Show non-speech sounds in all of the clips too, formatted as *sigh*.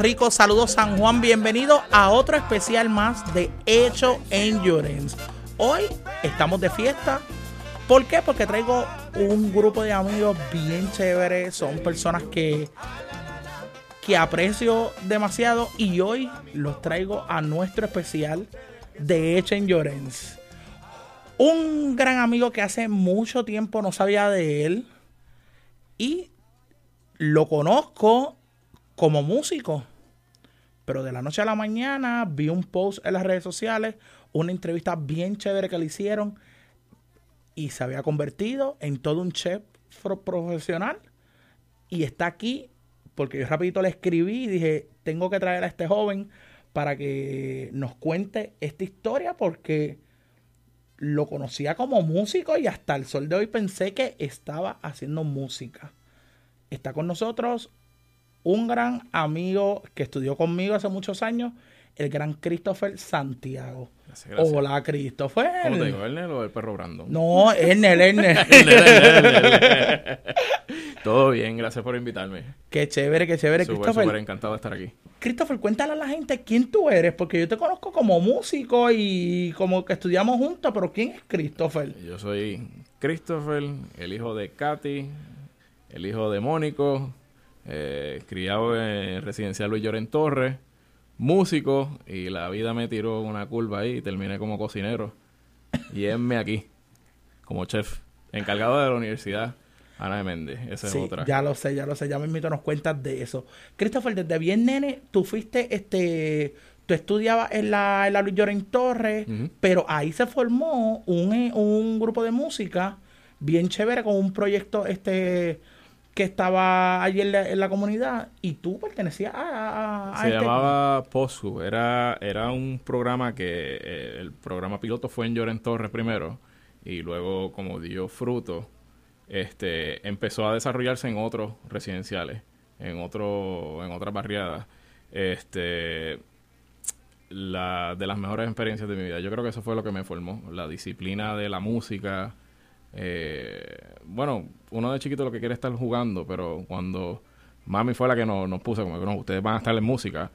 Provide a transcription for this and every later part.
Rico, saludos San Juan, bienvenido a otro especial más de Hecho Endurance. Hoy estamos de fiesta. ¿Por qué? Porque traigo un grupo de amigos bien chéveres, son personas que, que aprecio demasiado y hoy los traigo a nuestro especial de Hecho Endurance. Un gran amigo que hace mucho tiempo no sabía de él y lo conozco como músico. Pero de la noche a la mañana vi un post en las redes sociales, una entrevista bien chévere que le hicieron y se había convertido en todo un chef pro- profesional y está aquí porque yo rapidito le escribí y dije, tengo que traer a este joven para que nos cuente esta historia porque lo conocía como músico y hasta el sol de hoy pensé que estaba haciendo música. Está con nosotros un gran amigo que estudió conmigo hace muchos años, el gran Christopher Santiago. Gracias, gracias. Hola, Christopher. ¿Cómo te digo? ¿El Nel o el perro Brandon? No, Ernel, Ernel. *laughs* El Nel, el Nel, el Nel. *laughs* Todo bien, gracias por invitarme. qué chévere, qué chévere, Súper, Christopher. súper encantado de estar aquí. Christopher, cuéntale a la gente quién tú eres, porque yo te conozco como músico y como que estudiamos juntos, pero ¿quién es Christopher? Yo soy Christopher, el hijo de Katy, el hijo de Mónico, eh, criado en residencial Luis Lloren Torres, músico, y la vida me tiró una curva ahí y terminé como cocinero. Y enme aquí, como chef, encargado de la universidad Ana de Méndez. Esa es otra. ya lo sé, ya lo sé, ya mismito nos cuentas de eso. Christopher, desde bien nene, tú fuiste, este, tú estudiabas en la, en la Luis Lloren Torres, pero ahí se formó un, eh, un grupo de música bien chévere con un proyecto, este, que estaba allí en la, en la comunidad y tú pertenecías a, a- a Se este- llamaba POSU, era, era un programa que eh, el programa piloto fue en Lloren Torres primero y luego como dio fruto, este empezó a desarrollarse en otros residenciales, en otro, en otras barriadas. Este la de las mejores experiencias de mi vida. Yo creo que eso fue lo que me formó, la disciplina de la música. Eh, bueno, uno de chiquito lo que quiere es estar jugando, pero cuando mami fue la que nos, nos puso, como que no, ustedes van a estar en música.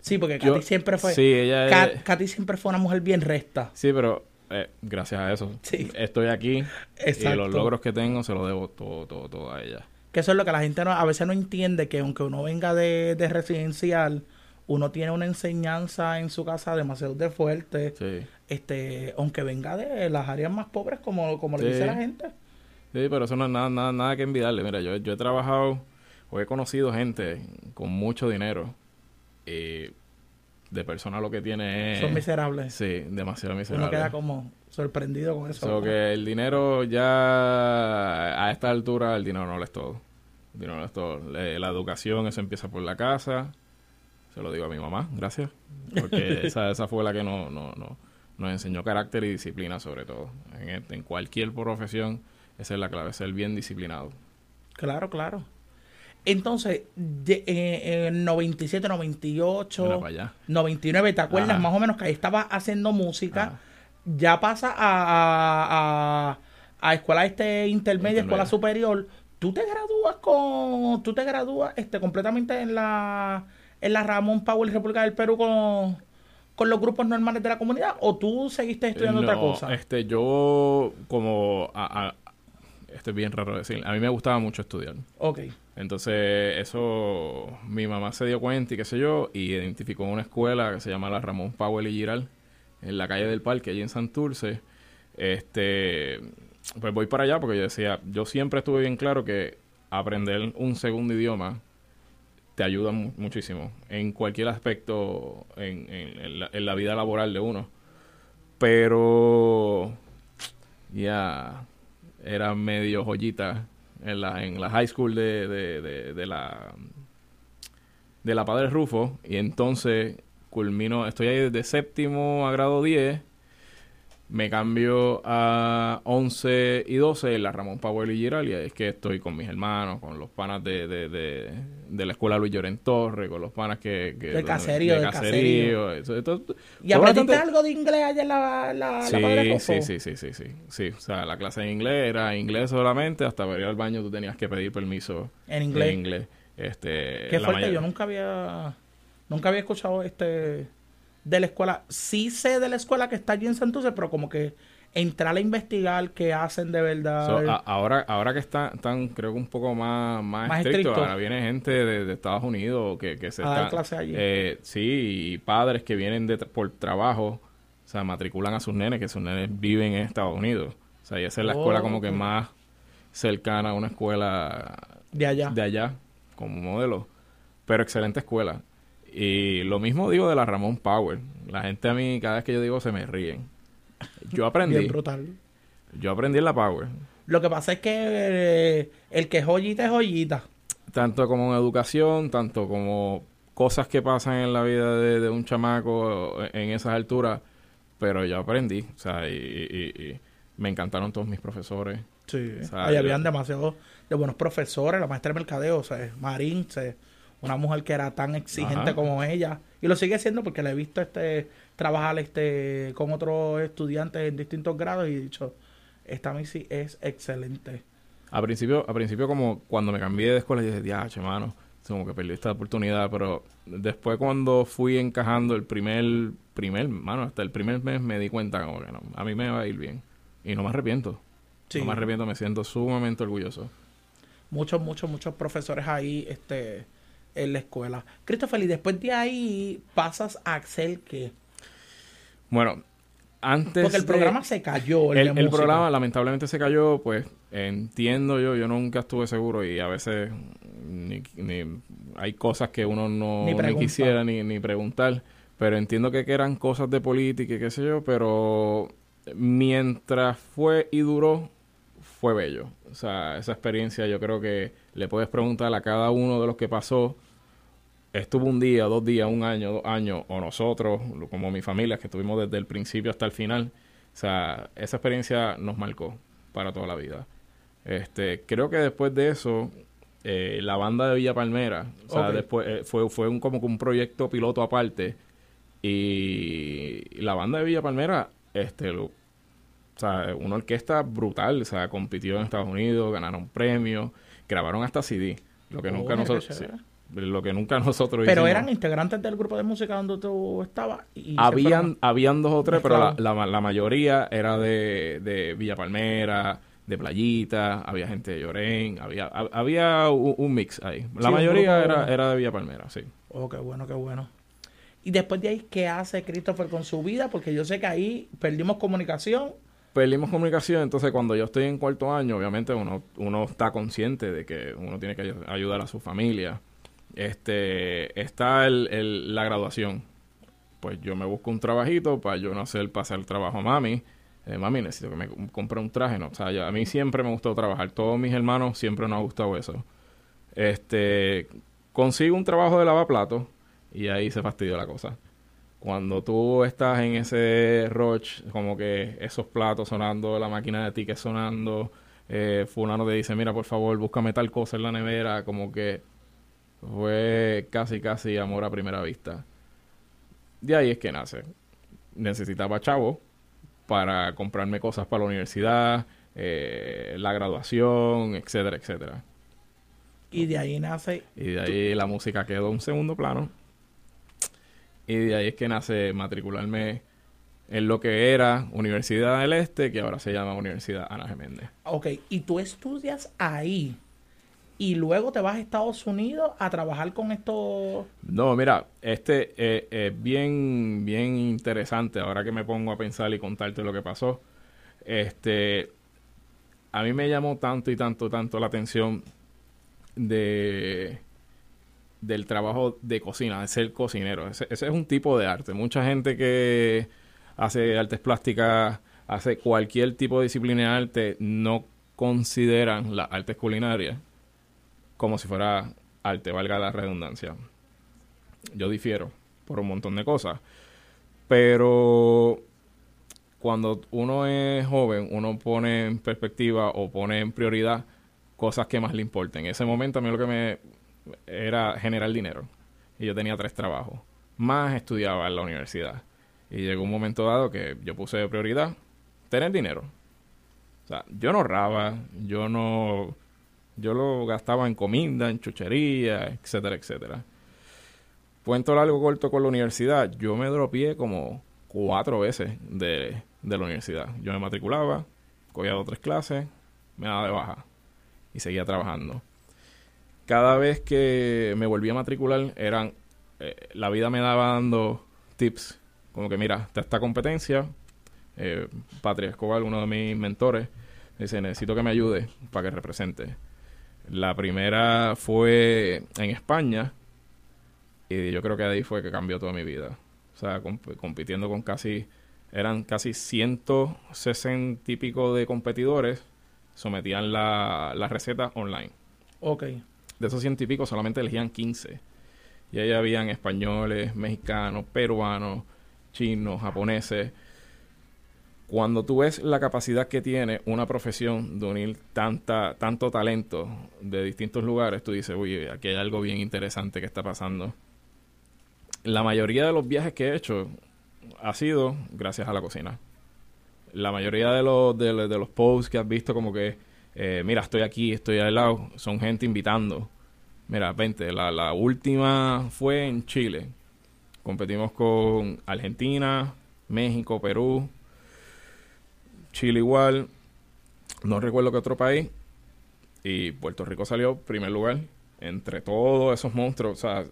Sí, porque Yo- Katy siempre fue. Sí, ella Katy siempre fue una mujer bien recta. Sí, pero eh, gracias a eso Sí. estoy aquí y Exacto. los logros que tengo se los debo todo, todo, todo a ella. Que eso es lo que la gente no- a veces no entiende, que aunque uno venga de, de residencial, uno tiene una enseñanza en su casa demasiado de fuerte. Sí. Este, aunque venga de las áreas más pobres, como, como le dice la gente. Sí, pero eso no es nada, nada, nada que envidiarle. Mira, yo, yo he trabajado o he conocido gente con mucho dinero y de persona lo que tiene es... Son miserables. Sí, demasiado miserable. Uno queda como sorprendido con eso. So que el dinero ya a esta altura el dinero no lo es todo. El dinero no es todo. Le- La educación eso empieza por la casa. Se lo digo a mi mamá, gracias. Porque *laughs* esa, esa fue la que no, no, no, nos enseñó carácter y disciplina sobre todo. En, este- en cualquier profesión esa es la clave, ser bien disciplinado. Claro, claro. Entonces, de- eh, en 97, 98, Mira para allá. 99, ¿te acuerdas Ajá. más o menos que ahí estabas haciendo música? Ajá. Ya pasa a, a, a, escuela este intermedia, escuela superior. ¿Tú te gradúas con, tú te gradúas este completamente en la, en la Ramón Powell República del Perú con, con los grupos normales de la comunidad? ¿O tú seguiste estudiando otra cosa? Este, yo como... a- a- esto es bien raro decir. A mí me gustaba mucho estudiar. Ok. Entonces, eso mi mamá se dio cuenta y qué sé yo, y identificó una escuela que se llama la Ramón Powell y Giral, en la calle del Parque, allí en Santurce. Este, pues voy para allá porque yo decía, yo siempre estuve bien claro que aprender un segundo idioma te ayuda mu- muchísimo en cualquier aspecto en, la, en la vida laboral de uno. Pero, ya, era medio joyita en la, en la high school de, de la de la Padre Rufo y entonces culmino, estoy ahí desde séptimo a grado 10 me cambio a 11 y 12 en la Ramón Powell y Giralia. Es que estoy con mis hermanos, con los panas de, de, de, de la escuela Luis Llorén Torre, con los panas que... que Del caserío, del caserío. Eso, esto- ¿Y aprendiste bastante- algo de inglés allá en la, la, Sí, la Padre sí, sí, sí, sí, sí, sí. O sea, la clase de inglés era inglés solamente. Hasta para ir al baño tú tenías que pedir permiso En inglés. En inglés. Este, Qué fuerte, mayor- yo nunca había nunca había escuchado este de la escuela. Sí sé de la escuela que está allí en Santurce, pero como que entrar a investigar qué hacen de verdad. So, a- ahora, ahora que están, están, creo que un poco más, más, estricto. ahora viene gente de, de Estados Unidos que, que se A dar están- clase allí. eh, sí, y padres que vienen de, por trabajo, o sea, matriculan a sus nenes, que sus nenes viven en Estados Unidos. O sea, y esa es la Oh, escuela como que más cercana a una escuela de allá. de allá, como modelo. Pero excelente escuela. Y lo mismo digo de la Ramón Power. La gente a mí, cada vez que yo digo, se me ríen. Yo aprendí. Bien brutal. Yo aprendí en la Power. Lo que pasa es que eh, el que es joyita es joyita. tanto como en educación, tanto como cosas que pasan en la vida de, de un chamaco en esas alturas, pero yo aprendí, o sea, y, y- y me encantaron todos mis profesores. Sí. O sea, Ahí habían demasiados de buenos profesores, la maestra de mercadeo, o sea, Marín, o sea, una mujer que era tan exigente Ajá. como ella. Y lo sigue siendo porque la he visto este trabajar este con otros estudiantes en distintos grados y he dicho, esta Missy es excelente. A principio, a principio como cuando me cambié de escuela, yo dije, diache, mano, como que perdí esta oportunidad, pero después cuando fui encajando el primer, primer, mano, hasta el primer mes me di cuenta como que no, a mí me va a ir bien. Y no me arrepiento. Sí. No me arrepiento, me siento sumamente orgulloso. Muchos, muchos, muchos profesores ahí este en la escuela. Christopher, y después de ahí pasas a Axel que Bueno, antes porque el de- programa se cayó, el, el, programa lamentablemente se cayó, pues entiendo yo, yo nunca estuve seguro y a veces ni, ni- hay cosas que uno no Ni ni pregunta. quisiera ni, ni preguntar, pero entiendo que, que eran cosas de política y qué sé yo, pero mientras fue y duró, fue bello. O sea, esa experiencia yo creo que le puedes preguntar a cada uno de los que pasó, estuvo un día, dos días, un año, dos años, o nosotros, como mi familia, que estuvimos desde el principio hasta el final. O sea, esa experiencia nos marcó para toda la vida. Este, creo que después de eso, eh, la banda de Villa Palmera, o sea, después eh, fue, fue un, como que un proyecto piloto aparte. Y, y la banda de Villa Palmera, este, lo- o sea, una orquesta brutal, o sea, compitió en Estados Unidos, ganaron premios, grabaron hasta CD, lo que nunca nosotros, sí, lo que nunca *laughs* nosotros Pero hicimos. eran integrantes del grupo de música donde tú estabas. Y habían, habían dos o tres, pero la, mezclados. la, la mayoría era de, de Villa Palmera, de Playita, había gente de Llorén, había, hab- había un, un mix ahí. La Sí, mayoría era, era de Villa Palmera, sí. Oh, qué bueno, qué bueno. Y después de ahí, ¿qué hace Christopher con su vida? Porque yo sé que ahí perdimos comunicación. Perdimos comunicación, entonces cuando yo estoy en cuarto año, obviamente uno, uno está consciente de que uno tiene que ay- ayudar a su familia. Este, está el, el- la graduación. Pues yo me busco un trabajito para yo no hacer pasar el trabajo a mami. Eh, mami, necesito que me com- compre un traje, ¿no? O sea, a mí siempre me gustó trabajar. Todos mis hermanos siempre nos ha gustado eso. Este, consigo un trabajo de lavaplatos y ahí se fastidió la cosa. Cuando tú estás en ese rush, como que esos platos sonando, la máquina de tickets sonando, eh, fulano te dice, mira, por favor, búscame tal cosa en la nevera, como que fue casi, casi amor a primera vista. De ahí es que nace. Necesitaba chavo para comprarme cosas para la universidad, eh, la graduación, etcétera, etcétera. Y de ahí nace. Y de ahí la música quedó en un segundo plano. Y de ahí es que nace matricularme en lo que era Universidad del Este, que ahora se llama Universidad Ana Geméndez. Ok, y tú estudias ahí. Y luego te vas a Estados Unidos a trabajar con estos. No, mira, este eh, es bien, bien interesante ahora que me pongo a pensar y contarte lo que pasó. Este, a mí me llamó tanto y tanto, tanto la atención de del trabajo de cocina, de ser cocinero. Ese, es un tipo de arte. Mucha gente que hace artes plásticas, hace cualquier tipo de disciplina de arte, no consideran las artes culinarias como si fuera arte, valga la redundancia. Yo difiero por un montón de cosas. Pero cuando uno es joven, uno pone en perspectiva o pone en prioridad cosas que más le importen. En ese momento a mí lo que me era generar dinero. Y yo tenía tres trabajos. Más estudiaba en la universidad. Y llegó un momento dado que yo puse de prioridad tener dinero. O sea, yo no ahorraba, yo no... Yo lo gastaba en comida, en chuchería, etcétera, etcétera. Cuento largo corto con la universidad. Yo me dropié como cuatro veces de, de la universidad. Yo me matriculaba, cogía dos tres clases, me daba de baja y seguía trabajando. Cada vez que me volví a matricular, eran eh, la vida me daba dando tips, como que mira, está esta competencia, eh, Patria Escobar, uno de mis mentores, dice, necesito que me ayude para que represente. La primera fue en España y yo creo que ahí fue que cambió toda mi vida. O sea, compitiendo con casi eran casi 160 y pico de competidores, sometían la, la receta online. Ok. De esos ciento y pico solamente elegían 15. Y ahí habían españoles, mexicanos, peruanos, chinos, japoneses. Cuando tú ves la capacidad que tiene una profesión de unir tanta, tanto talento de distintos lugares, tú dices, uy, aquí hay algo bien interesante que está pasando. La mayoría de los viajes que he hecho, ha sido gracias a la cocina. La mayoría de los, de, los posts que has visto como que, eh, mira, estoy aquí, estoy al lado, son gente invitando. Mira, vente, la, la última fue en Chile. Competimos con Argentina, México, Perú, Chile igual, no recuerdo qué otro país, y Puerto Rico salió primer lugar entre todos esos monstruos. O sea,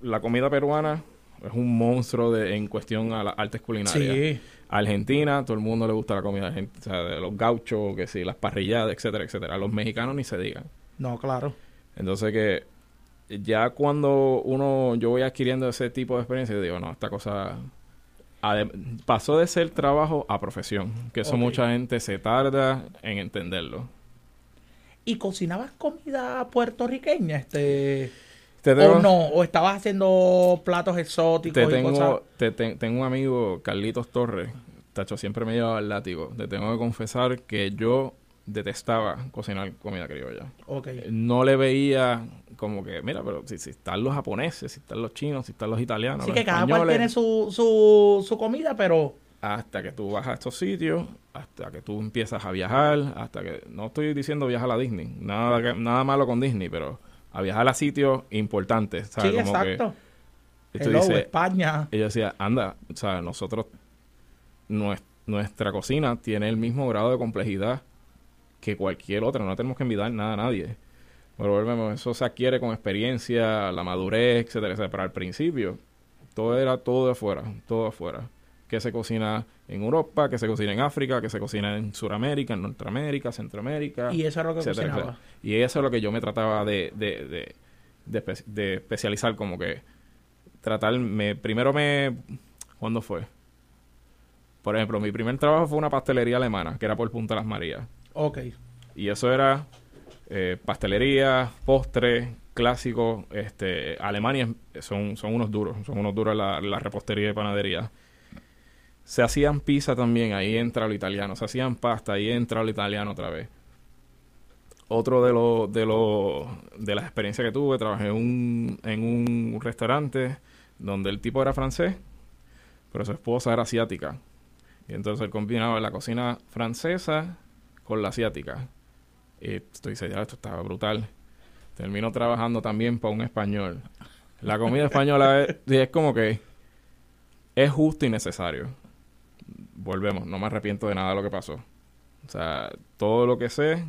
la comida peruana es un monstruo de, en cuestión a las artes culinarias. Sí. Argentina, todo el mundo le gusta la comida o sea, de los gauchos, que sí, las parrilladas, etcétera, etcétera. A los mexicanos ni se digan. No, claro. Entonces que ya cuando uno, yo voy adquiriendo ese tipo de experiencia, digo, no, esta cosa pasó de ser trabajo a profesión, que eso mucha gente se tarda en entenderlo. ¿Y cocinabas comida puertorriqueña? Este o no, o estabas haciendo platos exóticos te tengo, Te, tengo un amigo, Carlitos Torres, tacho, siempre me llevaba el látigo. Te tengo que confesar que yo detestaba cocinar comida criolla. Okay. No le veía como que, mira, pero si, están los japoneses, si están los chinos, si están los italianos. Sí, que cada cual tiene su, su, su comida, pero... Hasta que tú vas a estos sitios, hasta que tú empiezas a viajar, hasta que... No estoy diciendo viajar a la Disney, nada, nada malo con Disney, pero a viajar a sitios importantes. Sí, exacto. Hello, España. Ella decía, anda, o sea, nosotros, nuestra cocina tiene el mismo grado de complejidad que cualquier otra, no tenemos que envidiar nada a nadie. Pero volvemos, eso se adquiere con experiencia, la madurez, etcétera, etcétera. Pero al principio, todo era todo de afuera, todo de afuera que se cocina en Europa, que se cocina en África, que se cocina en Sudamérica, en Norteamérica, Centroamérica. Y eso es lo que cocinaba. Y eso es lo que yo me trataba de, de, de, especializar, como que tratarme... Primero me... ¿Cuándo fue? Por ejemplo, mi primer trabajo fue una pastelería alemana, que era por Punta Las Marías. Ok. Y eso era eh, pastelería, postre, clásico. Este, Alemania son, son unos duros, son unos duros la, la repostería y panadería se hacían pizza también, ahí entra lo italiano. Se hacían pasta, ahí entra lo italiano otra vez. Otro de los de lo, de las experiencias que tuve, trabajé un, en un restaurante donde el tipo era francés, pero su esposa era asiática. Y entonces él combinaba la cocina francesa con la asiática. Y estoy diciendo, esto estaba brutal. Termino trabajando también para un español. La comida española es como que es justo y necesario volvemos, no me arrepiento de nada de lo que pasó. O sea, todo lo que sé,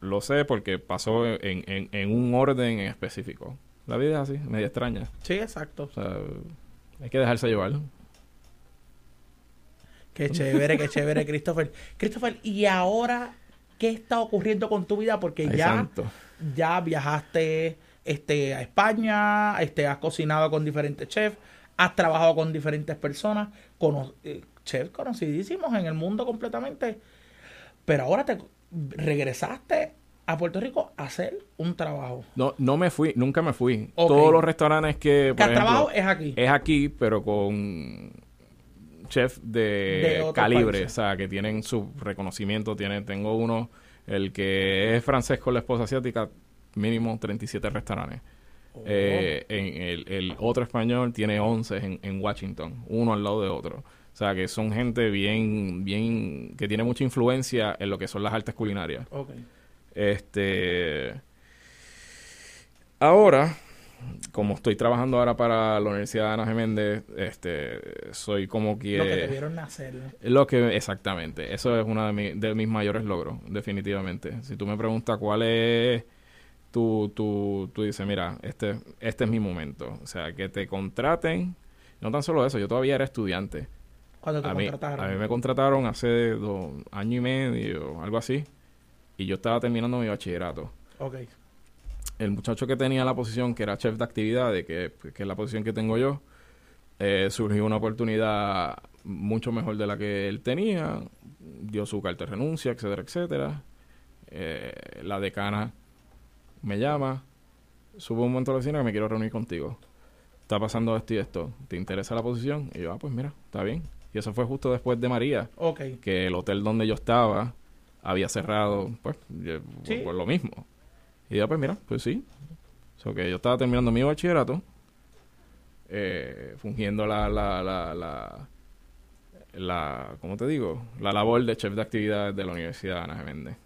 lo sé porque pasó en, en, un orden en específico. La vida es así, media extraña. Sí, exacto. O sea, hay que dejarse llevar. Qué chévere, qué chévere, Christopher. Christopher, ¿y ahora qué está ocurriendo con tu vida? Porque ya, ya viajaste este, a España, este, has cocinado con diferentes chefs, has trabajado con diferentes personas, con, eh, chefs conocidísimos en el mundo completamente. Pero ahora te, regresaste a Puerto Rico a hacer un trabajo. No, no me fui, nunca me fui. Todos los restaurantes que, Que por el ejemplo, trabajo es aquí. es aquí, pero con chef de, calibre, o sea, que tienen su reconocimiento. Tienen, tengo uno, el que es francés con la esposa asiática, mínimo 37 restaurantes. Oh. Eh, en el, el otro español tiene 11 en, en Washington, uno al lado de otro. O sea, que son gente bien, bien, que tiene mucha influencia en lo que son las artes culinarias. Ok. Este. Ahora, como estoy trabajando ahora para la Universidad de Ana Geméndez, este, soy como que. Lo que te vieron nacer. Lo que, exactamente. Eso es uno de, mi- de mis mayores logros, definitivamente. Si tú me preguntas cuál es. Tú, tú, tú dices, mira, este, este es mi momento. O sea, que te contraten. No tan solo eso, yo todavía era estudiante. Cuando te A mí, contrataron. a mí me contrataron hace dos años y medio, algo así. Y yo estaba terminando mi bachillerato. Ok. El muchacho que tenía la posición, que era chef de actividades, que, que es la posición que tengo yo, eh, surgió una oportunidad mucho mejor de la que él tenía. Dio su carta de renuncia, etcétera, etcétera. Eh, la decana me llama, sube un momento a la oficina que me quiero reunir contigo. Está pasando esto y esto. ¿Te interesa la posición? Y yo, ah, pues mira, está bien. Y eso fue justo después de María Ok. que el hotel donde yo estaba había cerrado, pues, por, lo mismo. Y yo, pues mira, pues sí. So que yo estaba terminando mi bachillerato, eh, fungiendo la, la, la, la, la, ¿cómo te digo? La labor de chef de actividades de la Universidad de Ana Geméndez.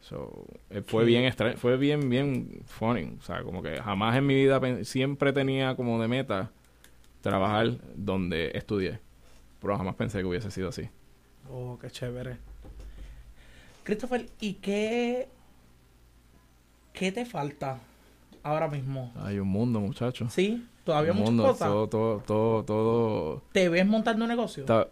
So, eh, fue Sí. bien extra fue bien, bien funny. O sea, como que jamás en mi vida siempre tenía como de meta trabajar donde estudié. Pero jamás pensé que hubiese sido así. Oh, qué chévere. Christopher, ¿y qué, qué te falta ahora mismo? Hay un mundo, muchachos. ¿Sí? ¿Todavía un muchas mundo, cosas? todo, todo, todo, todo. ¿Te ves montando un negocio? está-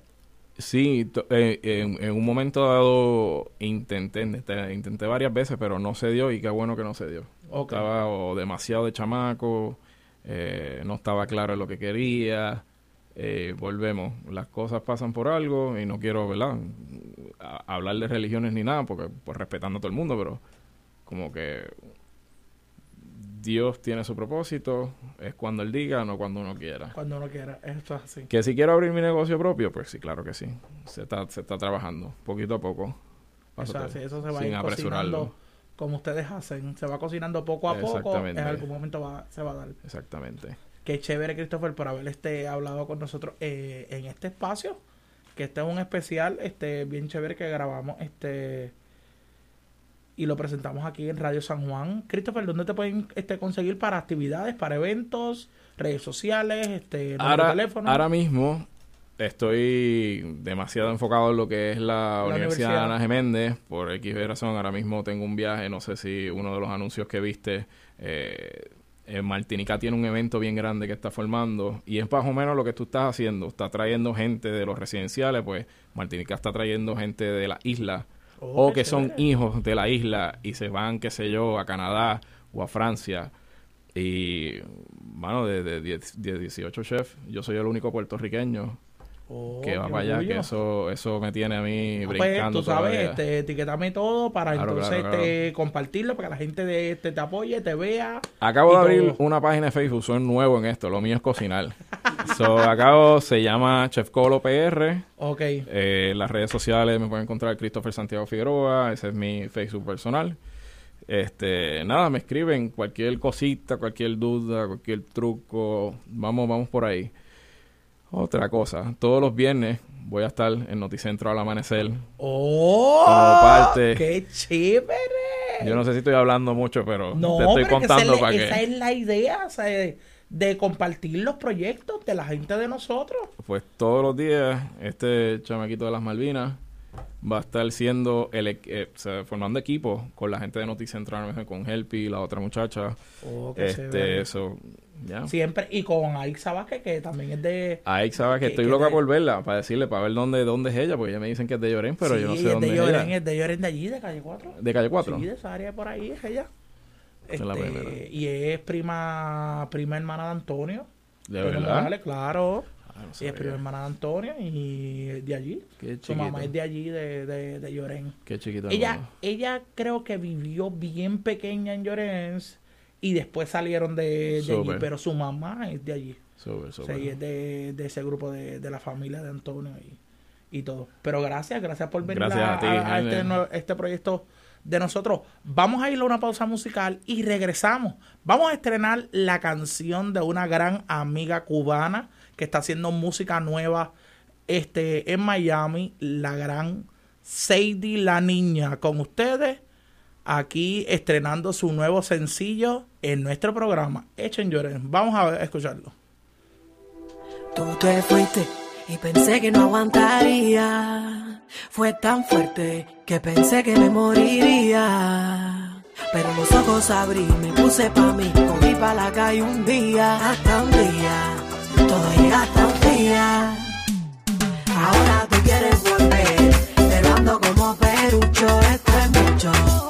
sí, eh, en, en un momento dado intenté, intenté, intenté varias veces, pero no se dio y qué bueno que no se dio. Ok. Estaba o demasiado de chamaco, eh, no estaba claro en lo que quería. Eh, volvemos, las cosas pasan por algo y no quiero, ¿verdad? A- hablar de religiones ni nada, porque pues respetando a todo el mundo, pero como que Dios tiene su propósito, es cuando Él diga, no cuando uno quiera. Cuando uno quiera. Esto es así. Que si quiero abrir mi negocio propio, pues sí, claro que sí. Se está, se está trabajando, poquito a poco. Eso, así, eso se va a sin ir apresurarlo. como ustedes hacen. Se va cocinando poco a poco. En algún momento va, se va a dar. Exactamente. Qué chévere, Christopher, por haber este, hablado con nosotros eh, en este espacio. Que este es un especial este, bien chévere que grabamos este y lo presentamos aquí en Radio San Juan. Christopher, ¿dónde te pueden este, conseguir para actividades, para eventos, redes sociales, este, Ahora, teléfono? ahora mismo estoy demasiado enfocado en lo que es la, Universidad, universidad. Ana Geméndez. Por X razón, ahora mismo tengo un viaje. No sé si uno de los anuncios que viste. Eh, en Martinica tiene un evento bien grande que está formando y es más o menos lo que tú estás haciendo. Está trayendo gente de los residenciales, pues Martinica está trayendo gente de la isla Oh, o que son hijos de la isla y se van, qué sé yo, a Canadá o a Francia. Y, bueno, de, de, 10 de 18 chefs, yo soy el único puertorriqueño Oh, que va para allá, orgullo. que eso eso me tiene a mí Ah, pues, brincando tú sabes, todavía. este, etiquetame todo para Claro, entonces claro, este, compartirlo para que la gente de, este, te apoye, te vea. Acabo de abrir todo. una página de Facebook, soy nuevo en esto, lo mío es cocinar. *laughs* so, acabo, se llama Chef Colo PR. Ok. Eh, en las redes sociales me pueden encontrar Christopher Santiago Figueroa, ese es mi Facebook personal. Este, nada, me escriben cualquier cosita, cualquier duda, cualquier truco, vamos, vamos por ahí. Otra cosa, todos los viernes voy a estar en Noticentro al amanecer. ¡Oh! Como parte- ¡Qué chévere! Yo no sé si estoy hablando mucho, pero No, te estoy que contando esa, la- para esa que es la idea, o sea, de, compartir los proyectos de la gente de nosotros. pues todos los días este chamaquito de las Malvinas va a estar siendo el, eh, o sea, formando equipo con la gente de Noticentro con Helpi, la otra muchacha. Oh, qué este, eso, Siempre, y con Aixa Vázquez, que también es de... Que Que- estoy que loca de- por verla, para decirle, para ver dónde, dónde es ella, porque ya me dicen que es de Llorén, pero sí, yo no sé es dónde de es Llorén, ella. es de Llorén de allí, de Calle 4. De calle 4. Sí, de esa área por ahí es ella. Es la primera. Este, y es prima prima hermana de Antonio. De verdad. Morales, claro. no y es sabía. prima hermana de Antonio y de allí. Qué Su mamá es de allí, de, de, de Llorén. Qué chiquito. el Ella, ella creo que vivió bien pequeña en Llorens y después salieron de, de allí, pero su mamá es de allí. Súper, O sea, es de, de ese grupo de, de la familia de Antonio y, y todo. Pero gracias, gracias por venir Gracias a, a ti, a- a Jaime. este, este proyecto de nosotros. Vamos a ir a una pausa musical y regresamos. Vamos a estrenar la canción de una gran amiga cubana que está haciendo música nueva este, en Miami, la gran Sadie la Niña. Con ustedes, aquí estrenando su nuevo sencillo en nuestro programa. Echen lloren. Vamos a, escucharlo. Tú te fuiste y pensé que no aguantaría. Fue tan fuerte que pensé que me moriría. Pero los ojos abrí, me puse pa' mí, cogí pa' la calle un día, hasta un día, todo llega hasta un día. Ahora tú quieres volver, pero ando como perucho, esto es mucho,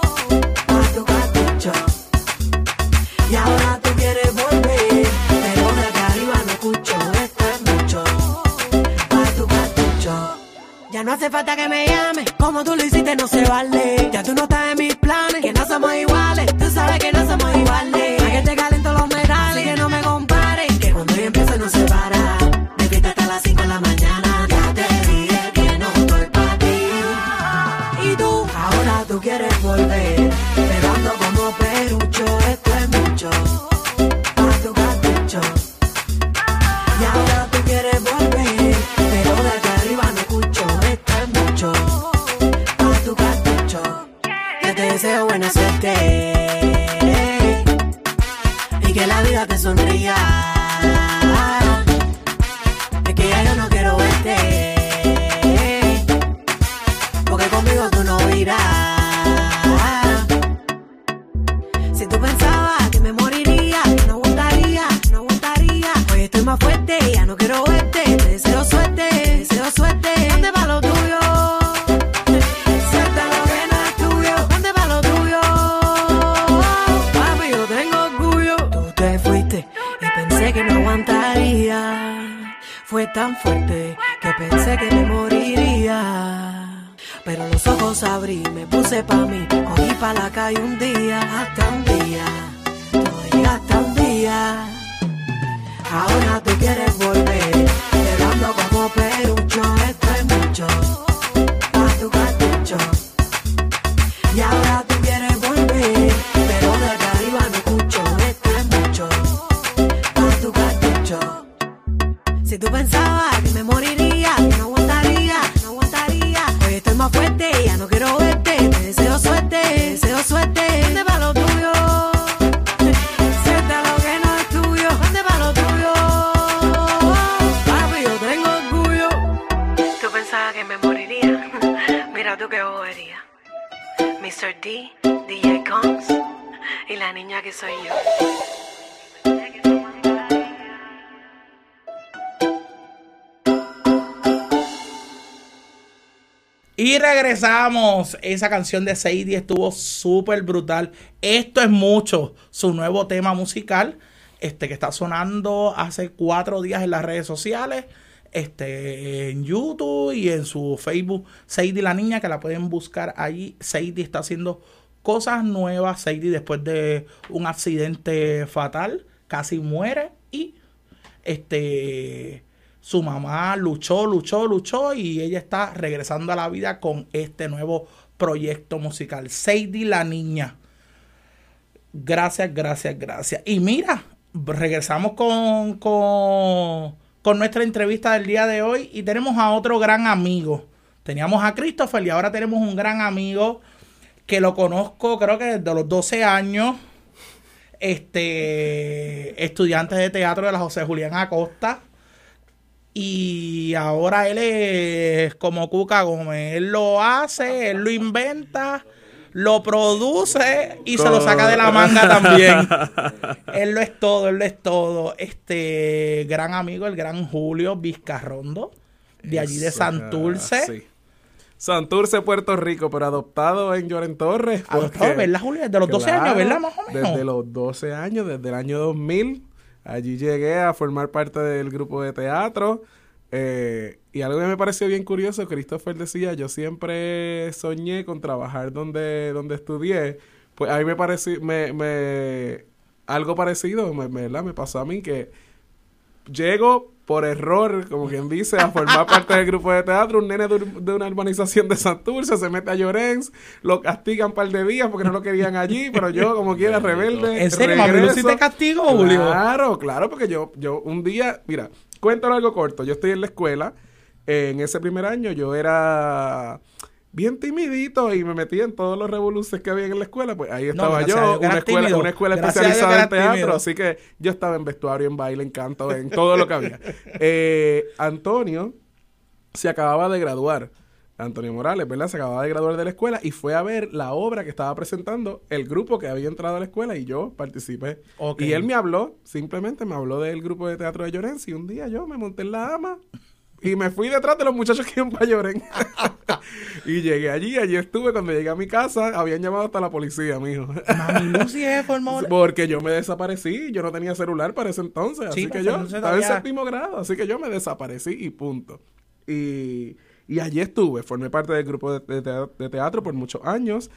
hace falta que me llames, como tú lo hiciste no se vale. Ya tú no estás en mis planes, que no somos iguales, tú sabes que no somos iguales. No quiero verte. Te deseo suerte, te deseo suerte. Ponte pa' lo tuyo. Suelta lo que no tuyo. Ponte pa' lo tuyo. Papi, yo tengo orgullo. Tú te fuiste y pensé que no aguantaría. Fue tan fuerte que pensé que me moriría. Pero los ojos abrí, me puse pa' mí, cogí pa' la calle un día, hasta un día, todo hasta un día. Ahora tú quieres volver, Y regresamos. Esa canción de Sadie estuvo súper brutal. Esto es mucho. Su nuevo tema musical. Este que está sonando hace cuatro días en las redes sociales. Este en YouTube y en su Facebook. Sadie la niña, que la pueden buscar allí. Sadie está haciendo cosas nuevas. Sadie después de un accidente fatal. Casi muere. Y este su mamá luchó, luchó, luchó y ella está regresando a la vida con este nuevo proyecto musical. Sadie la niña. Gracias, gracias, gracias. Y mira, regresamos con, con, con nuestra entrevista del día de hoy y tenemos a otro gran amigo. Teníamos a Christopher y ahora tenemos un gran amigo que lo conozco creo que desde los 12 años. Este estudiante de teatro de la José Julián Acosta. Y ahora él es como Cuca Gómez. Él lo hace, él lo inventa, lo produce y se lo saca de la manga también. *laughs* él lo es todo, él lo es todo. Este gran amigo, el gran Julio Vizcarrondo, de allí de Eso, Santurce. ah, sí. Santurce, Puerto Rico, pero adoptado en Lloren Torres. Adoptado, ¿verdad, Julio? Desde los 12 años, ¿verdad? Más o menos. Desde los 12 años, desde el año 2000. Allí llegué a formar parte del grupo de teatro. Eh, y algo que me pareció bien curioso, Christopher decía, yo siempre soñé con trabajar donde, donde estudié. Pues a mí me pareció, me, me, algo parecido, me, me, me pasó a mí que llego por error, como quien dice, a formar parte del grupo de teatro. Un nene de, un- de una urbanización de Santurce se mete a Llorens, lo castigan un par de días porque no lo querían allí, pero yo, como quiera, rebelde. ¿En serio, Mami regreso. te castigó, Julio? Claro, claro, porque yo, yo un día, mira, cuéntalo algo corto. Yo estoy en la escuela. eh, en ese primer año yo era bien timidito y me metí en todos los revoluces que había en la escuela. Pues ahí estaba yo, una escuela, tímido. una escuela Gracias especializada en teatro. tímido. Así que yo estaba en vestuario, en baile, en canto, en todo lo que había. *laughs* Eh, Antonio se acababa de graduar. Antonio Morales, ¿verdad? Se acababa de graduar de la escuela y fue a ver la obra que estaba presentando el grupo que había entrado a la escuela y yo participé. Y él me habló, simplemente me habló del grupo de teatro de Llorens y un día yo me monté en la ama y me fui detrás de los muchachos que iban para Llorens. *laughs* y llegué allí, allí estuve. Cuando llegué a mi casa, habían llamado hasta la policía, mijo. Mami Lucy *laughs* formó. Porque yo me desaparecí, yo no tenía celular para ese entonces, Sí, así que ese yo estaba en séptimo grado, así que yo me desaparecí y punto. Y, y allí estuve, formé parte del grupo de, de teatro por muchos años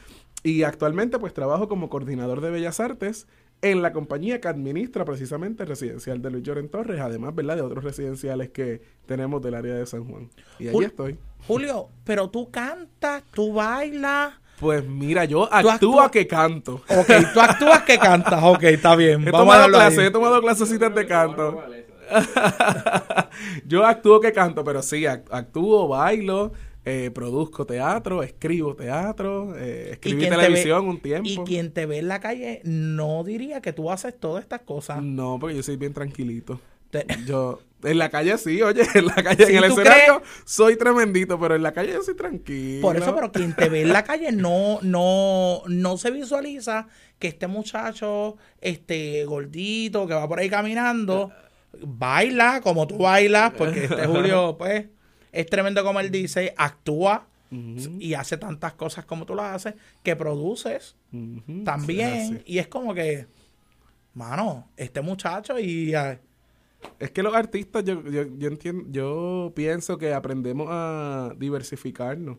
y actualmente pues trabajo como coordinador de Bellas Artes en la compañía que administra precisamente el residencial de Luis Lloren Torres, además, ¿verdad?, de otros residenciales que tenemos del área de San Juan. Y allí Jul- estoy. Julio, pero tú cantas, tú bailas. Pues mira, yo Tú actúo actúas- que canto. Ok, tú actúas que cantas. Ok, está bien. He Vamos tomado clases, he tomado clasecitas de canto. *laughs* Yo actúo que canto, pero sí, act- actúo, bailo, eh, produzco teatro, escribo teatro, eh, escribí te televisión ve- un tiempo. Y quien te ve en la calle no diría que tú haces todas estas cosas. No, porque yo soy bien tranquilito. Te- Yo, en la calle sí, oye, en la calle, Sí, en el ¿tú escenario soy tremendito, pero en la calle yo soy tranquilo. Por eso, pero quien te ve en la calle no, no, no se visualiza que este muchacho, este gordito, que va por ahí caminando, baila como tú bailas, porque este Julio, pues, es tremendo como él dice, actúa y hace tantas cosas como tú las haces, que produces también. sí, y es como que, mano, este muchacho y... ah, Es que los artistas, yo, yo, yo entiendo, yo pienso que aprendemos a diversificarnos.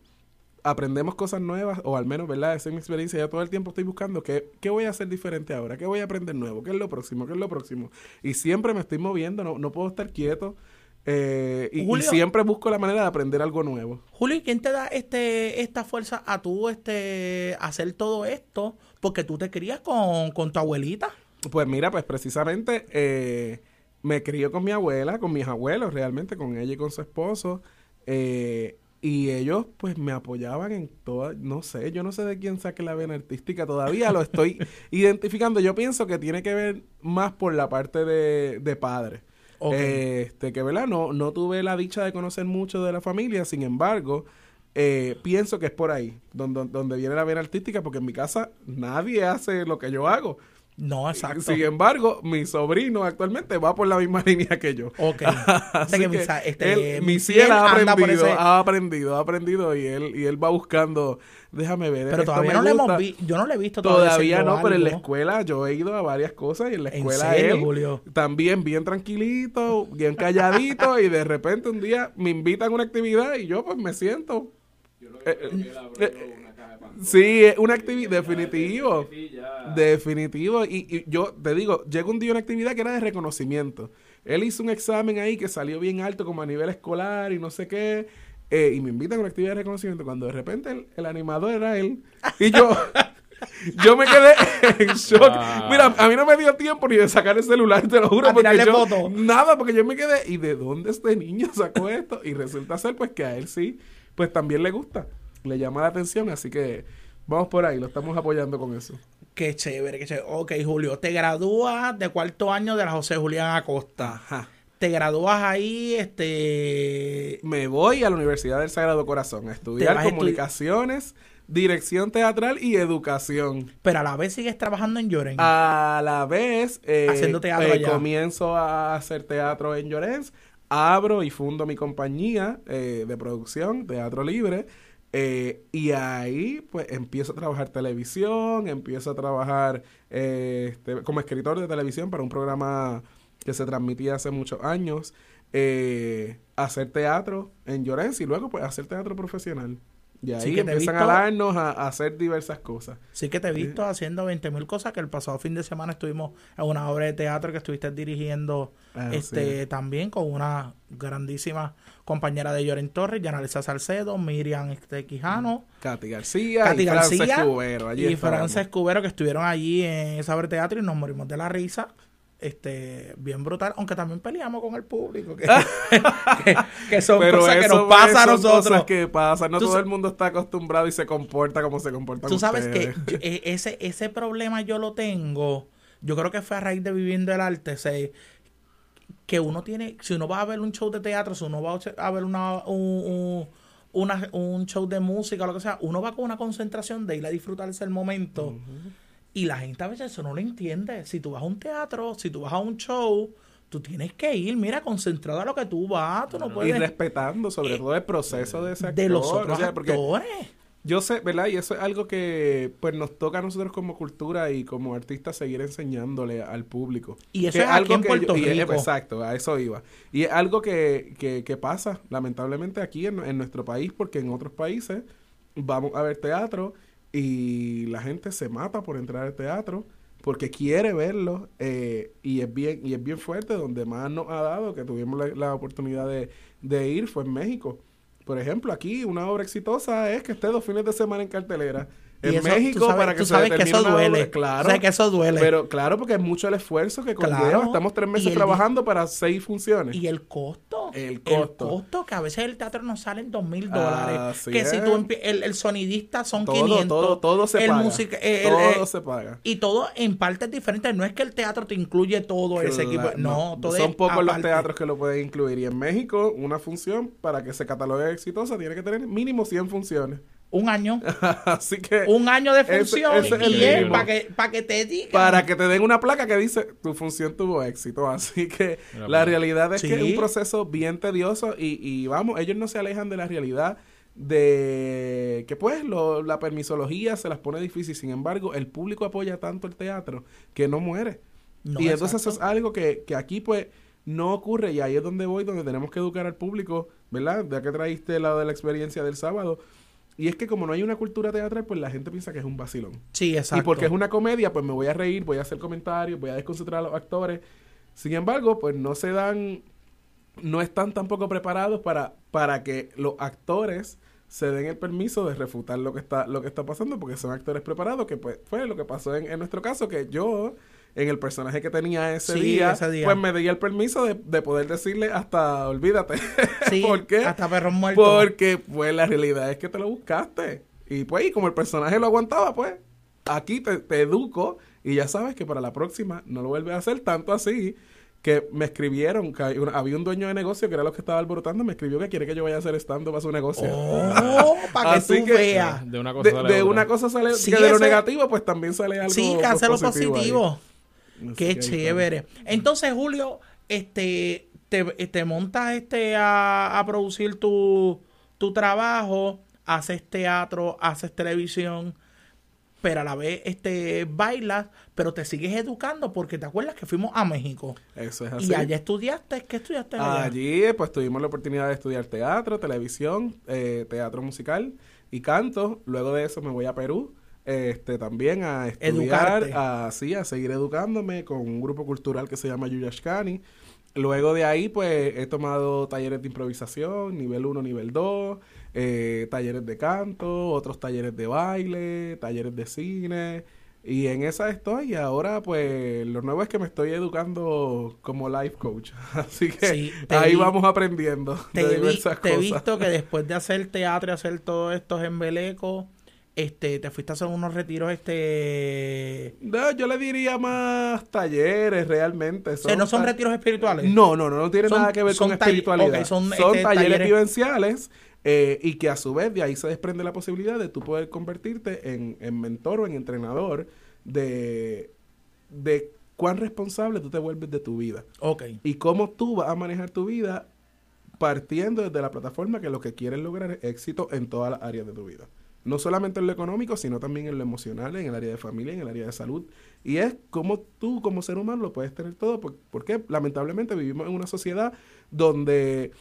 Aprendemos cosas nuevas, o al menos, ¿verdad? Esa es mi experiencia. Yo todo el tiempo estoy buscando qué, qué voy a hacer diferente ahora, qué voy a aprender nuevo, qué es lo próximo, qué es lo próximo. Y siempre me estoy moviendo, no, no puedo estar quieto. Eh, y, siempre busco la manera de aprender algo nuevo. Julio, ¿y quién te da este, esta fuerza a tú este, hacer todo esto? Porque tú te crías con, con tu abuelita. Pues mira, pues precisamente eh, me crió con mi abuela, con mis abuelos realmente, con ella y con su esposo. eh, y ellos pues me apoyaban en toda, no sé, yo no sé de quién saque la vena artística todavía, lo estoy *laughs* identificando. Yo pienso que tiene que ver más por la parte de, de padre. Este, que verdad, no, no tuve la dicha de conocer mucho de la familia, sin embargo, eh, pienso que es por ahí, donde, donde viene la vena artística, porque en mi casa nadie hace lo que yo hago. No, exacto. Sin embargo, mi sobrino actualmente va por la misma *laughs* línea que yo. Ok. *laughs* Así que que este, él- mi cielo ha aprendido, ese- ha aprendido, ha aprendido y él y él va buscando, déjame ver. Pero todavía no le hemos visto. Yo no le he visto todavía. Todavía no, pero en la escuela yo he ido a varias cosas y en la ¿En escuela serio, él Julio? también bien tranquilito, bien calladito y de repente un día me invitan a una actividad y yo pues me siento. Eh, eh, eh, Sí, es una actividad, definitivo. Definitivo. Y, y yo te digo, llegó un día una actividad que era de reconocimiento. Él hizo un examen ahí que salió bien alto como a nivel escolar y no sé qué. eh, y me invitan a una actividad de reconocimiento cuando de repente el, el animador era él. Y yo... *laughs* Yo me quedé en shock. Wow. Mira, a mí no me dio tiempo ni de sacar el celular, te lo juro. A porque tirarle yo- foto. Nada, porque yo me quedé. ¿Y de dónde este niño sacó esto? Y resulta ser, pues, que a él sí, pues también le gusta. Le llama la atención, así que vamos por ahí, lo estamos apoyando con eso. Qué chévere, qué chévere. Ok, Julio, te gradúas de cuarto año de la José Julián Acosta. Ajá. Te gradúas ahí, este... Me voy a la Universidad del Sagrado Corazón a estudiar comunicaciones, dirección teatral y educación. Pero a la vez sigues trabajando en Lloren. A la vez, eh, Haciendo teatro eh, allá. comienzo a hacer teatro en Llorens, abro y fundo mi compañía eh, de producción, Teatro Libre, eh, y ahí pues empiezo a trabajar televisión, empiezo a trabajar eh, este, como escritor de televisión para un programa que se transmitía hace muchos años. eh, hacer teatro en Llorens y luego pues hacer teatro profesional. Y ahí Sí, que te empiezan visto- a darnos a, a hacer diversas cosas. Sí que te he visto haciendo 20 mil cosas, que el pasado fin de semana estuvimos en una obra de teatro que estuviste dirigiendo Ah, este sí. también con una grandísima compañera de Lloren Torres, Yanalisa Salcedo, Miriam este, Quijano, Katy García Katy y Frances García Cubero. Allí y. Frances Cubero que estuvieron allí en esa obra de teatro y nos morimos de la risa. Este, bien brutal, aunque también peleamos con el público, que, *laughs* que, que son cosas que eso, nos pasa a nosotros. cosas que pasan. No Tú todo el mundo está acostumbrado y se comporta como se comportan Tú sabes que ustedes. yo- e- ese, ese problema yo lo tengo. Yo creo que fue a raíz de viviendo el arte. se- que uno tiene. Si uno va a ver un show de teatro, si uno va a ver una, un, un- una- un show de música lo que sea, uno va con una concentración de ir a disfrutarse el momento. Y la gente a veces eso no lo entiende. Si tú vas a un teatro, si tú vas a un show, tú tienes que ir, mira, concentrado a lo que tú vas. Tú no Y puedes. respetando sobre Eh, todo el proceso de ese actor. de los otros o sea, porque actores. Yo sé, ¿verdad? Y eso es algo que pues nos toca a nosotros como cultura y como artistas seguir enseñándole al público. Y eso Que es aquí en que Puerto y es- Rico. exacto, a eso iba. Y es algo que, que, que pasa, lamentablemente, aquí en, en nuestro país, porque en otros países vamos a ver teatro y la gente se mata por entrar al teatro porque quiere verlo eh, y es bien y es bien fuerte donde más nos ha dado que tuvimos la, la oportunidad de, de ir fue en México. Por ejemplo aquí una obra exitosa es que esté dos fines de semana en cartelera en eso, México tú sabes- para que tú se sabes que eso duele. claro sabes que eso duele. pero claro porque es mucho el esfuerzo que conlleva Claro. estamos tres meses el trabajando para seis funciones Y el costo. El costo. que a veces el teatro nos sale en dos mil dólares. Que si tú el, el sonidista son todo 500. todo todo se el paga eh, el- todo eh, se paga Y todo en partes diferentes. No es que el teatro te incluye todo ese equipo. Claro, No, todo son pocos los teatros que lo pueden incluir. Y en México, una función, para que se catalogue exitosa, tiene que tener mínimo 100 funciones. Un año. *laughs* Así que, Un año de función. ese y es para que, para que te digan. para que te den una placa que dice, tu función tuvo éxito. *laughs* Así que la realidad es que es un proceso bien tedioso y, y vamos, ellos no se alejan de la realidad de que pues lo- la permisología se las pone difícil. Sin embargo, el público apoya tanto el teatro que no muere. No, y entonces exacto. eso es algo que, que aquí pues no ocurre y ahí es donde voy, donde tenemos que educar al público, ¿verdad? Ya que traíste la de la experiencia del sábado. Y es que como no hay una cultura teatral, pues la gente piensa que es un vacilón. Sí, exacto. Y porque es una comedia, pues me voy a reír, voy a hacer comentarios, voy a desconcentrar a los actores. Sin embargo, pues no se dan, no están tampoco preparados para, para que los actores se den el permiso de refutar lo que está, lo que está pasando, porque son actores preparados, que pues fue lo que pasó en, en nuestro caso, que yo, en el personaje que tenía ese, Sí, día, ese día. pues me di el permiso de, de poder decirle hasta olvídate. *laughs* Sí, ¿Por qué? hasta perros muertos. Porque pues la realidad es que te lo buscaste. Y pues, y como el personaje lo aguantaba, pues, aquí te, te educo y ya sabes que para la próxima no lo vuelves a hacer tanto así que me escribieron, que hay una- había un dueño de negocio que era los que estaba alborotando, me escribió que quiere que yo vaya a hacer stand para su negocio. Oh, para que Así tú que- veas. De una cosa de sale de otra. una cosa sale, Sí, que de lo negativo pues también sale algo Sí, que pues, hace lo positivo positivo. Que Qué chévere. Entonces, Julio, este, te, te montas este a, a producir tu, tu trabajo, haces teatro, haces televisión, pero a la vez este bailas, pero te sigues educando porque te acuerdas que fuimos a México. Eso es así. Y allá estudiaste, ¿qué estudiaste allá? Allí pues tuvimos la oportunidad de estudiar teatro, televisión, eh, teatro musical y canto. Luego de eso me voy a Perú, este también a estudiar, Educarte. a, sí, a seguir educándome con un grupo cultural que se llama Yuyashkani. Luego de ahí pues he tomado talleres de improvisación, nivel 1, nivel 2, eh, talleres de canto, otros talleres de baile, talleres de cine. Y en esa estoy y ahora pues lo nuevo es que me estoy educando como life coach. *laughs* Así que Sí, ahí vi- vamos aprendiendo te, de vi- diversas te he cosas. visto que *laughs* después de hacer teatro y hacer todos estos embelecos, este, te fuiste a hacer unos retiros, este... No, yo le diría más talleres realmente. O sea, no son retiros espirituales. No, no, no, no tiene Son- nada que ver con espiritualidad. son, son este, talleres, talleres- vivenciales eh, y que a su vez de ahí se desprende la posibilidad de tú poder convertirte en, en mentor o en entrenador de, de cuán responsable tú te vuelves de tu vida Ok. y cómo tú vas a manejar tu vida partiendo desde la plataforma que lo que quieres lograr es éxito en todas las áreas de tu vida. No solamente en lo económico, sino también en lo emocional, en el área de familia, en el área de salud. Y es como tú como ser humano lo puedes tener todo, por- porque lamentablemente vivimos en una sociedad donde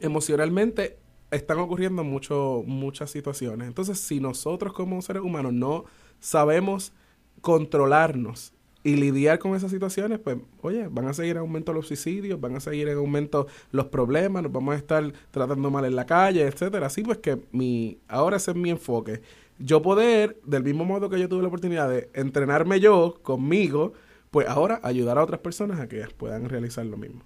emocionalmente están ocurriendo mucho, muchas situaciones. Entonces, si nosotros como seres humanos no sabemos controlarnos y lidiar con esas situaciones, pues, oye, van a seguir en aumento los suicidios, van a seguir en aumento los problemas, nos vamos a estar tratando mal en la calle, etcétera. Así pues que mi, ahora ese es mi enfoque. Yo poder, del mismo modo que yo tuve la oportunidad de entrenarme yo conmigo, pues ahora ayudar a otras personas a que puedan realizar lo mismo.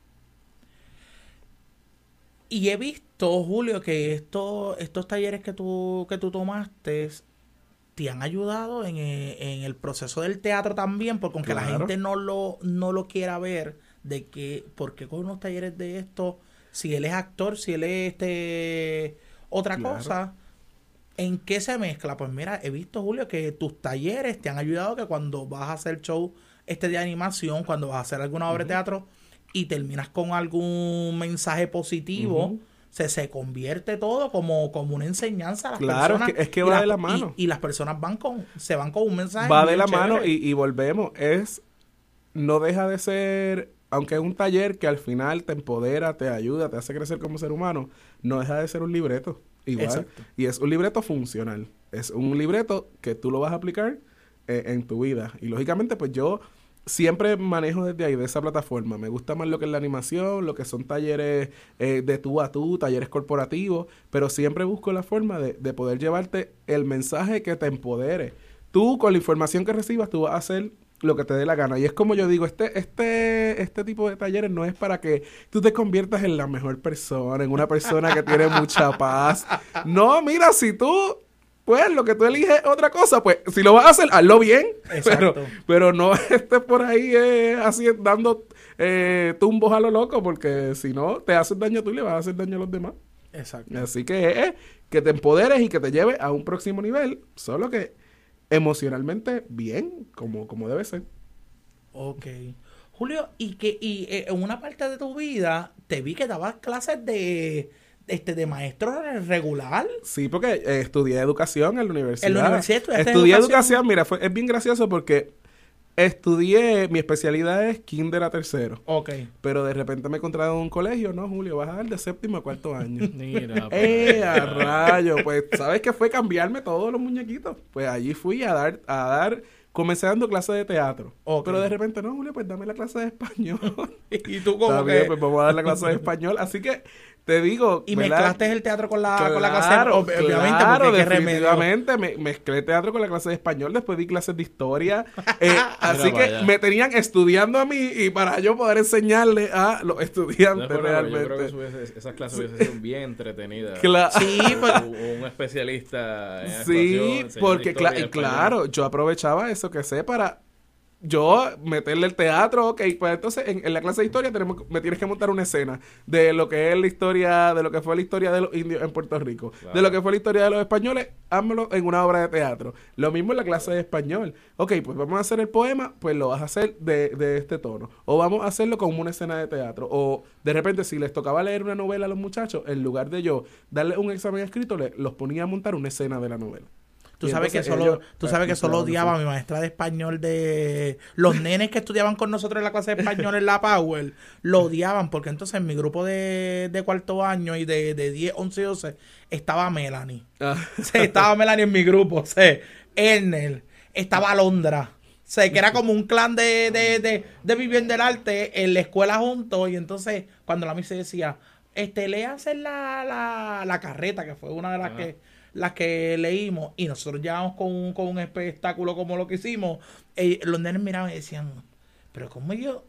Y he visto, Julio, que esto, estos talleres que tú, que tú tomaste te han ayudado en, eh, en el proceso del teatro también, porque aunque la gente no lo, no lo quiera ver, de que, ¿por qué con unos talleres de esto? Si él es actor, si él es este otra Claro. cosa, ¿en qué se mezcla? Pues mira, he visto, Julio, que tus talleres te han ayudado que cuando vas a hacer show este de animación, cuando vas a hacer alguna obra de teatro y terminas con algún mensaje positivo. Se, se convierte todo como, como una enseñanza a las Claro, es personas. que- es que va de la mano. Y, las personas van con, se van con un mensaje. va de la mano y, y volvemos. Es, no deja de ser, aunque es un taller que al final te empodera, te ayuda, te hace crecer como ser humano, no deja de ser un libreto. Igual. Exacto. Y es un libreto funcional. Es un libreto que tú lo vas a aplicar eh, en tu vida. Y lógicamente, pues yo siempre manejo desde ahí, de esa plataforma. Me gusta más lo que es la animación, lo que son talleres eh, de tú a tú, talleres corporativos, pero siempre busco la forma de, de poder llevarte el mensaje que te empodere. Tú, con la información que recibas, tú vas a hacer lo que te dé la gana. Y es como yo digo, este, este, este tipo de talleres no es para que tú te conviertas en la mejor persona, en una persona que tiene mucha paz. No, mira, si tú, pues lo que tú eliges es otra cosa, pues si lo vas a hacer, hazlo bien. *laughs* Exacto. Pero, pero no *laughs* estés por ahí eh, así dando eh, tumbos a lo loco, porque si no, te haces daño tú y le vas a hacer daño a los demás. Exacto. Así que es que te empoderes y que te lleve a un próximo nivel, solo que emocionalmente bien, como, como debe ser. Ok. Julio, y que y eh, en una parte de tu vida te vi que dabas clases de este de maestro regular. Sí, porque eh, estudié educación en la universidad. En la universidad estudiaste Estudié educación. educación, mira, fue, es bien gracioso porque estudié, mi especialidad es kinder a tercero. Ok. Pero de repente me encontraron en un colegio, no, Julio, vas a dar de séptimo a cuarto año. *laughs* Mira, ¡Eh, a rayo! Pues, ¿sabes qué fue cambiarme todos los muñequitos? Pues allí fui a dar, a dar, comencé dando clase de teatro. Ok. Pero de repente, no, Julio, pues dame la clase de español. *laughs* Y tú como Está bien, que pues vamos a dar la clase de español. Así que te digo. y ¿verdad? mezclaste el teatro con la con la clase Claro, ob- obviamente claro, porque definitivamente. Me, mezclé teatro con la clase de español, después di clases de historia. *laughs* Eh, así que me tenían estudiando a mí y para yo poder enseñarle a los No, estudiantes pero yo realmente. creo que hubiese- esas clases hubiesen sido bien entretenidas. Claro. Sí, pues Un, un especialista en Sí, porque cla- y claro, yo aprovechaba eso que sé para yo meterle el teatro, ok, pues entonces en, en la clase de historia tenemos, me tienes que montar una escena de lo que es la historia, de lo que fue la historia de los indios en Puerto Rico, Claro. de lo que fue la historia de los españoles, házmelo en una obra de teatro. Lo mismo en la clase de español. Ok, pues vamos a hacer el poema, pues lo vas a hacer de, de este tono. O vamos a hacerlo como una escena de teatro. O de repente, si les tocaba leer una novela a los muchachos, en lugar de yo darle un examen escrito, le- los ponía a montar una escena de la novela. Tú sabes que solo, ellos, tú eh, sabes que solo odiaba a mi maestra de español de los nenes que estudiaban con nosotros en la clase de español en la Power, lo odiaban porque entonces en mi grupo de, de cuarto año y de, de 10, 11 y 12 estaba Melanie. Ah. *laughs* Sí, estaba Melanie en mi grupo, sí. Ernel, estaba Alondra. sé que era como un clan de, de, de, de Vivienda del Arte en la escuela juntos. Y entonces, cuando la misa decía, este, léanse la, la, la carreta, que fue una de las Ajá. que las que leímos, y nosotros llegamos con un, con un espectáculo como lo que hicimos, eh, los nenes miraban y decían, pero ¿cómo yo?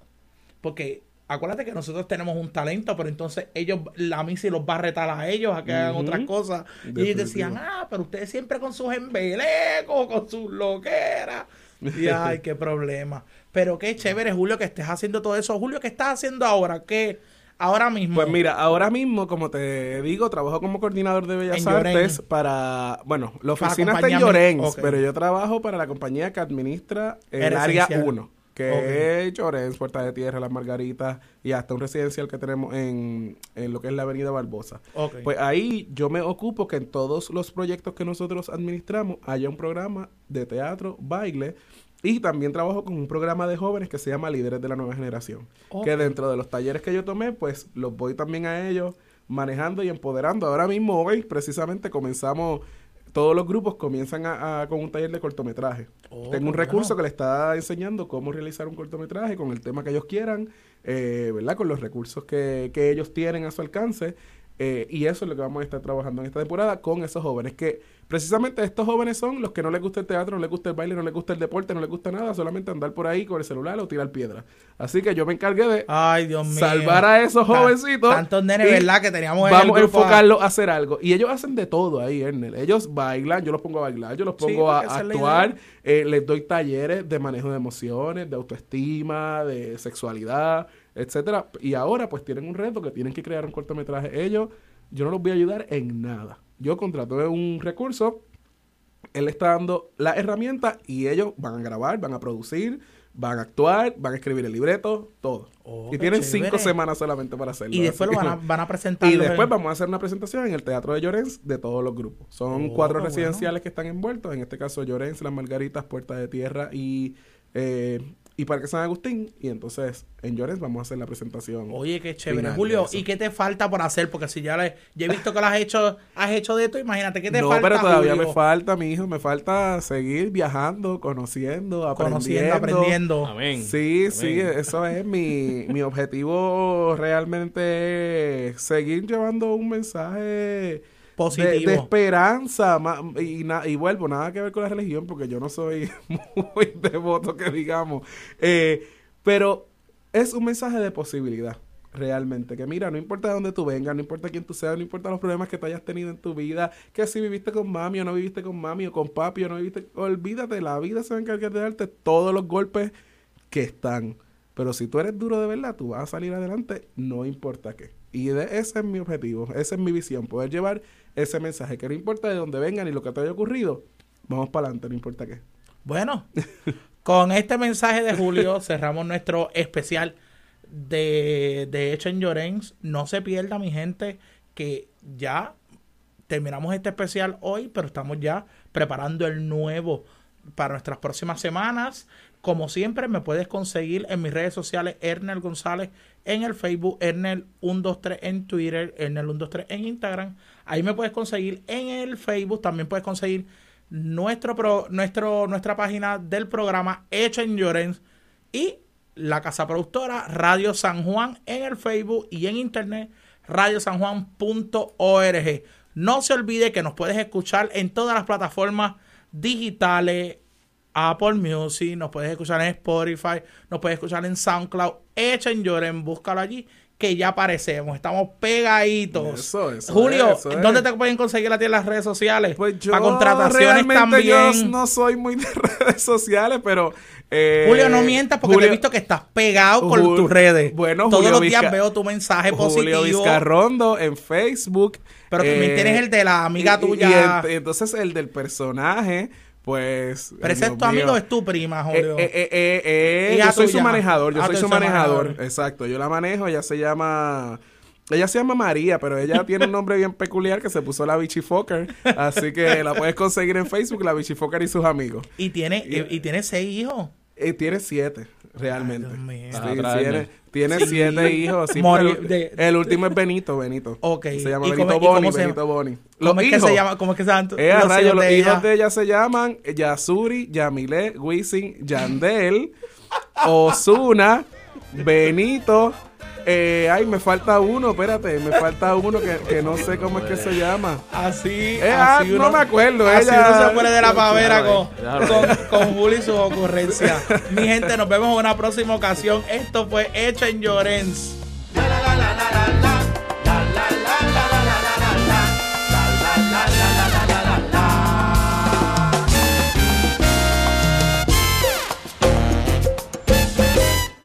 Porque acuérdate que nosotros tenemos un talento, pero entonces ellos, la misa los va a retar a ellos a que hagan otras cosas. Y ellos decían, ah, pero ustedes siempre con sus embelecos, con sus loqueras. Y ay, qué *laughs* problema. Pero qué chévere, Julio, que estés haciendo todo eso. Julio, ¿qué estás haciendo ahora? ¿Qué? Ahora mismo. Pues mira, ahora mismo, como te digo, trabajo como coordinador de Bellas En. Artes para, bueno, la oficina está en Llorens, pero yo trabajo para la compañía que administra el Eres área esencial. 1. que es Llorens, Puerta de Tierra, Las Margaritas y hasta un residencial que tenemos en, en lo que es la Avenida Barbosa. Pues ahí yo me ocupo que en todos los proyectos que nosotros administramos haya un programa de teatro, baile y también trabajo con un programa de jóvenes que se llama Líderes de la Nueva Generación. Que dentro de los talleres que yo tomé, pues los voy también a ellos manejando y empoderando. Ahora mismo, hoy, precisamente comenzamos, todos los grupos comienzan a, a- con un taller de cortometraje. Oh, Tengo un recurso que le está enseñando cómo realizar un cortometraje con el tema que ellos quieran, eh, ¿verdad? Con los recursos que, que ellos tienen a su alcance. Eh, y eso es lo que vamos a estar trabajando en esta temporada con esos jóvenes. Que precisamente estos jóvenes son los que no les gusta el teatro, no les gusta el baile, no les gusta el deporte, no les gusta nada, solamente andar por ahí con el celular o tirar piedras. Así que yo me encargué de Ay, Dios mío. salvar a esos jovencitos. Tantos nenes, ¿verdad? Que teníamos en el Vamos a enfocarlos a hacer algo. Y ellos hacen de todo ahí, Ernel. Ellos bailan, yo los pongo a bailar, yo los pongo a, actuar, eh, les doy talleres de manejo de emociones, de autoestima, de sexualidad, etcétera. Y ahora pues tienen un reto que tienen que crear un cortometraje. Ellos, yo no los voy a ayudar en nada. Yo contrato un recurso, él está dando la herramienta y ellos van a grabar, van a producir, van a actuar, van a escribir el libreto, todo. Oh, y tienen chévere. cinco semanas solamente para hacerlo. Y después lo van a, van a presentar. y después vamos a hacer una presentación en el Teatro de Llorens de todos los grupos. Son Oh, cuatro residenciales que están envueltos. En este caso, Llorens, Las Margaritas, Puerta de Tierra y, eh, y Parque San Agustín. Y entonces, en Llorens vamos a hacer la presentación. Oye, qué chévere. Julio. ¿y qué te falta por hacer? Porque si ya, le, ya he visto que lo has hecho, has hecho de esto, imagínate, ¿qué te no, falta, pero todavía Julio? me falta, mi hijo, me falta seguir viajando, conociendo, aprendiendo. Conociendo, aprendiendo. Amén. Sí, Amén. sí, eso es mi, mi objetivo realmente es seguir llevando un mensaje Positivo. de esperanza y, na- y vuelvo, nada que ver con la religión porque yo no soy *laughs* muy devoto que digamos, Eh, pero es un mensaje de posibilidad realmente, que mira, no importa de dónde tú vengas, no importa quién tú seas, no importa los problemas que tú hayas tenido en tu vida, que si viviste con mami o no viviste con mami o con papi o no viviste, olvídate, la vida se va a encargar de darte todos los golpes que están. Pero si tú eres duro de verdad, tú vas a salir adelante, no importa qué. Y de, ese es mi objetivo, esa es mi visión, poder llevar ese mensaje, que no importa de dónde vengan y lo que te haya ocurrido, vamos para adelante, no importa qué. Bueno, *laughs* con este mensaje de Julio cerramos nuestro especial de, de Hecho en Llorens. No se pierda, mi gente, que ya terminamos este especial hoy, pero estamos ya preparando el nuevo para nuestras próximas semanas. Como siempre, me puedes conseguir en mis redes sociales, Ernel González en el Facebook, Ernel123 en Twitter, Ernel123 en Instagram. Ahí me puedes conseguir en el Facebook, también puedes conseguir nuestro, pro- nuestro nuestra página del programa Hecho en Llorens y la casa productora Radio San Juan en el Facebook y en internet radiosanjuan.org. No se olvide que nos puedes escuchar en todas las plataformas digitales, Apple Music, nos puedes escuchar en Spotify, nos puedes escuchar en SoundCloud, Hecho en Lloren, búscalo allí, que ya aparecemos, estamos pegaditos. Eso, eso Julio, es, eso es. ¿dónde te pueden conseguir a ti en las redes sociales? Pues yo Para contrataciones también. yo no soy muy de *laughs* redes sociales, pero... eh, Julio, no mientas porque te Julio- he visto que estás pegado con Jul- tus redes. Bueno, Todos Julio los días Vizca- veo tu mensaje Julio positivo. Vizcarrondo en Facebook. Pero también eh, tienes el de la amiga y- tuya. Y, entonces el del personaje, pues... Pero ese es tu amigo mío. o es tu prima, Eh, Julio. eh, eh, yo soy su manejador, yo Ah, soy su manejador. manejador. Exacto, yo la manejo, ella se llama... Ella se llama María, pero ella *laughs* tiene un nombre bien peculiar que se puso la Vichy Fokker. Así que la puedes conseguir en Facebook, la Vichy Fokker y sus amigos. y, tiene, y, y tiene seis hijos. Eh, tiene siete, realmente. Ay, Dios mío. Sí, Vas a traerme. tiene, tiene siete hijos. sí, de- el último es Benito, Benito. Ok. Se llama ¿Y Benito Boni, Benito? Boni. ¿Cómo es que hijos. se llama? ¿Cómo es que se llaman? Eh, los rayos, hijos los de hijos ella? de ella se llaman Yasuri, Yamile, Wisin, Yandel, *laughs* Osuna, Benito. Eh, ay, me falta uno, espérate, me falta uno que, que no sé cómo es que se llama. Así, Eh, ah, así no me acuerdo, Así ella- uno se pone de la pavera con, con, con Julio y sus ocurrencias. Mi gente, nos vemos en una próxima ocasión. Esto fue Hecho en Llorens. la la la la la la